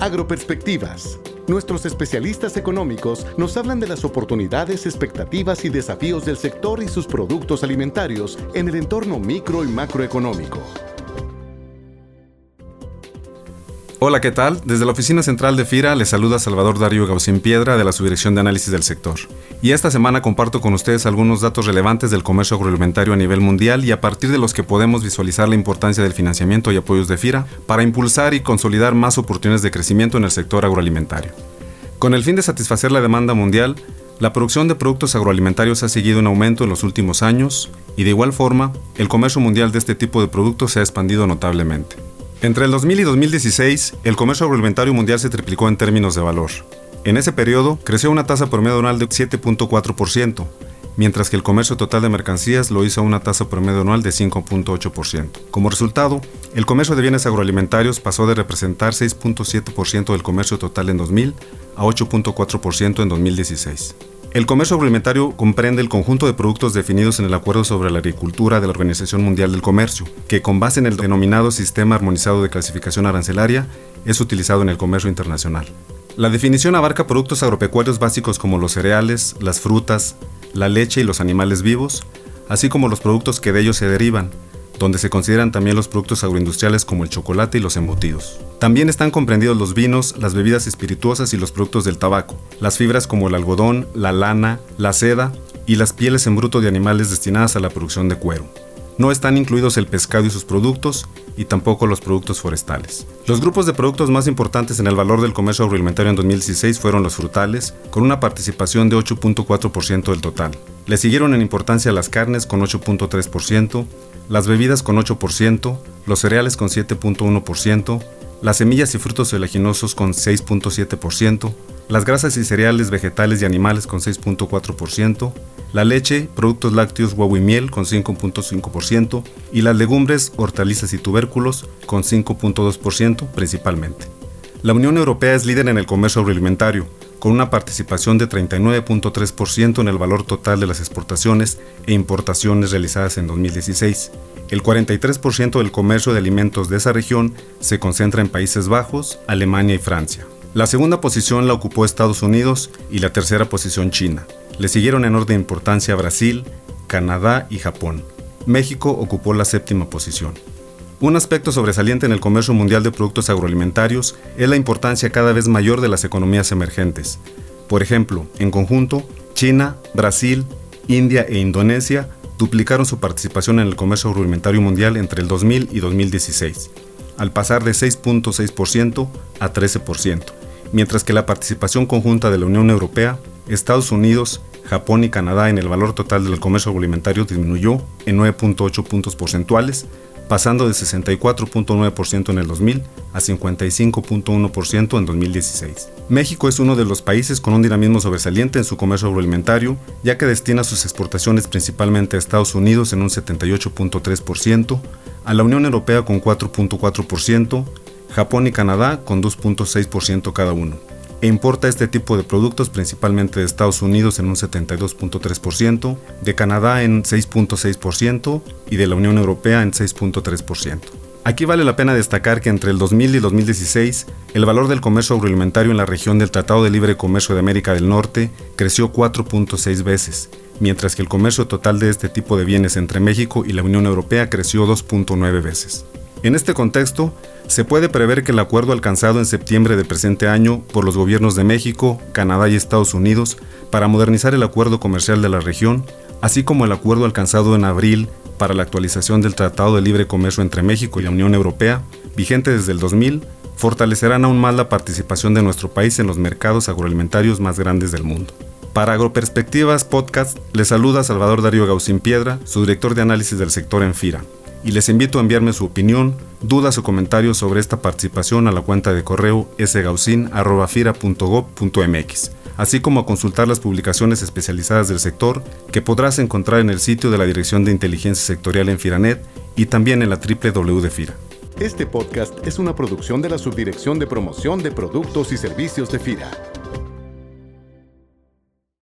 Agroperspectivas. Nuestros especialistas económicos nos hablan de las oportunidades, expectativas y desafíos del sector y sus productos alimentarios en el entorno micro y macroeconómico. Hola, ¿qué tal? Desde la oficina central de FIRA les saluda Salvador Darío Gaucín Piedra de la Subdirección de Análisis del Sector. Y esta semana comparto con ustedes algunos datos relevantes del comercio agroalimentario a nivel mundial y a partir de los que podemos visualizar la importancia del financiamiento y apoyos de FIRA para impulsar y consolidar más oportunidades de crecimiento en el sector agroalimentario. Con el fin de satisfacer la demanda mundial, la producción de productos agroalimentarios ha seguido en aumento en los últimos años y de igual forma, el comercio mundial de este tipo de productos se ha expandido notablemente. Entre el 2000 y 2016, el comercio agroalimentario mundial se triplicó en términos de valor. En ese periodo, creció una tasa promedio anual de 7.4%, mientras que el comercio total de mercancías lo hizo a una tasa promedio anual de 5.8%. Como resultado, el comercio de bienes agroalimentarios pasó de representar 6.7% del comercio total en 2000 a 8.4% en 2016. El comercio agroalimentario comprende el conjunto de productos definidos en el Acuerdo sobre la Agricultura de la Organización Mundial del Comercio, que con base en el denominado Sistema Armonizado de Clasificación Arancelaria es utilizado en el comercio internacional. La definición abarca productos agropecuarios básicos como los cereales, las frutas, la leche y los animales vivos, así como los productos que de ellos se derivan, donde se consideran también los productos agroindustriales como el chocolate y los embutidos. También están comprendidos los vinos, las bebidas espirituosas y los productos del tabaco, las fibras como el algodón, la lana, la seda y las pieles en bruto de animales destinadas a la producción de cuero. No están incluidos el pescado y sus productos y tampoco los productos forestales. Los grupos de productos más importantes en el valor del comercio agroalimentario en 2016 fueron los frutales, con una participación de 8.4% del total. Le siguieron en importancia las carnes con 8.3%, las bebidas con 8%, los cereales con 7.1%, las semillas y frutos oleaginosos con 6.7%, las grasas y cereales vegetales y animales con 6.4%, la leche, productos lácteos, huevo y miel con 5.5% y las legumbres, hortalizas y tubérculos con 5.2% principalmente. La Unión Europea es líder en el comercio agroalimentario, con una participación de 39.3% en el valor total de las exportaciones e importaciones realizadas en 2016. El 43% del comercio de alimentos de esa región se concentra en Países Bajos, Alemania y Francia. La segunda posición la ocupó Estados Unidos y la tercera posición China. Le siguieron en orden de importancia Brasil, Canadá y Japón. México ocupó la séptima posición. Un aspecto sobresaliente en el comercio mundial de productos agroalimentarios es la importancia cada vez mayor de las economías emergentes. Por ejemplo, en conjunto, China, Brasil, India e Indonesia duplicaron su participación en el comercio agroalimentario mundial entre el 2000 y 2016, al pasar de 6.6% a 13%, mientras que la participación conjunta de la Unión Europea, Estados Unidos, Japón y Canadá en el valor total del comercio agroalimentario disminuyó en 9.8 puntos porcentuales pasando de 64.9% en el 2000 a 55.1% en 2016. México es uno de los países con un dinamismo sobresaliente en su comercio agroalimentario, ya que destina sus exportaciones principalmente a Estados Unidos en un 78.3%, a la Unión Europea con 4.4%, Japón y Canadá con 2.6% cada uno e importa este tipo de productos principalmente de Estados Unidos en un 72.3%, de Canadá en 6.6% y de la Unión Europea en 6.3%. Aquí vale la pena destacar que entre el 2000 y 2016, el valor del comercio agroalimentario en la región del Tratado de Libre Comercio de América del Norte creció 4.6 veces, mientras que el comercio total de este tipo de bienes entre México y la Unión Europea creció 2.9 veces. En este contexto, se puede prever que el acuerdo alcanzado en septiembre del presente año por los gobiernos de México, Canadá y Estados Unidos para modernizar el acuerdo comercial de la región, así como el acuerdo alcanzado en abril para la actualización del Tratado de Libre Comercio entre México y la Unión Europea, vigente desde el 2000, fortalecerán aún más la participación de nuestro país en los mercados agroalimentarios más grandes del mundo. Para Agroperspectivas Podcast, les saluda Salvador Darío Gaucín Piedra, su director de análisis del sector en FIRA y les invito a enviarme su opinión, dudas o comentarios sobre esta participación a la cuenta de correo sgaucin.fira.gov.mx, así como a consultar las publicaciones especializadas del sector que podrás encontrar en el sitio de la Dirección de Inteligencia Sectorial en Firanet y también en la www de FIRA. Este podcast es una producción de la Subdirección de Promoción de Productos y Servicios de FIRA.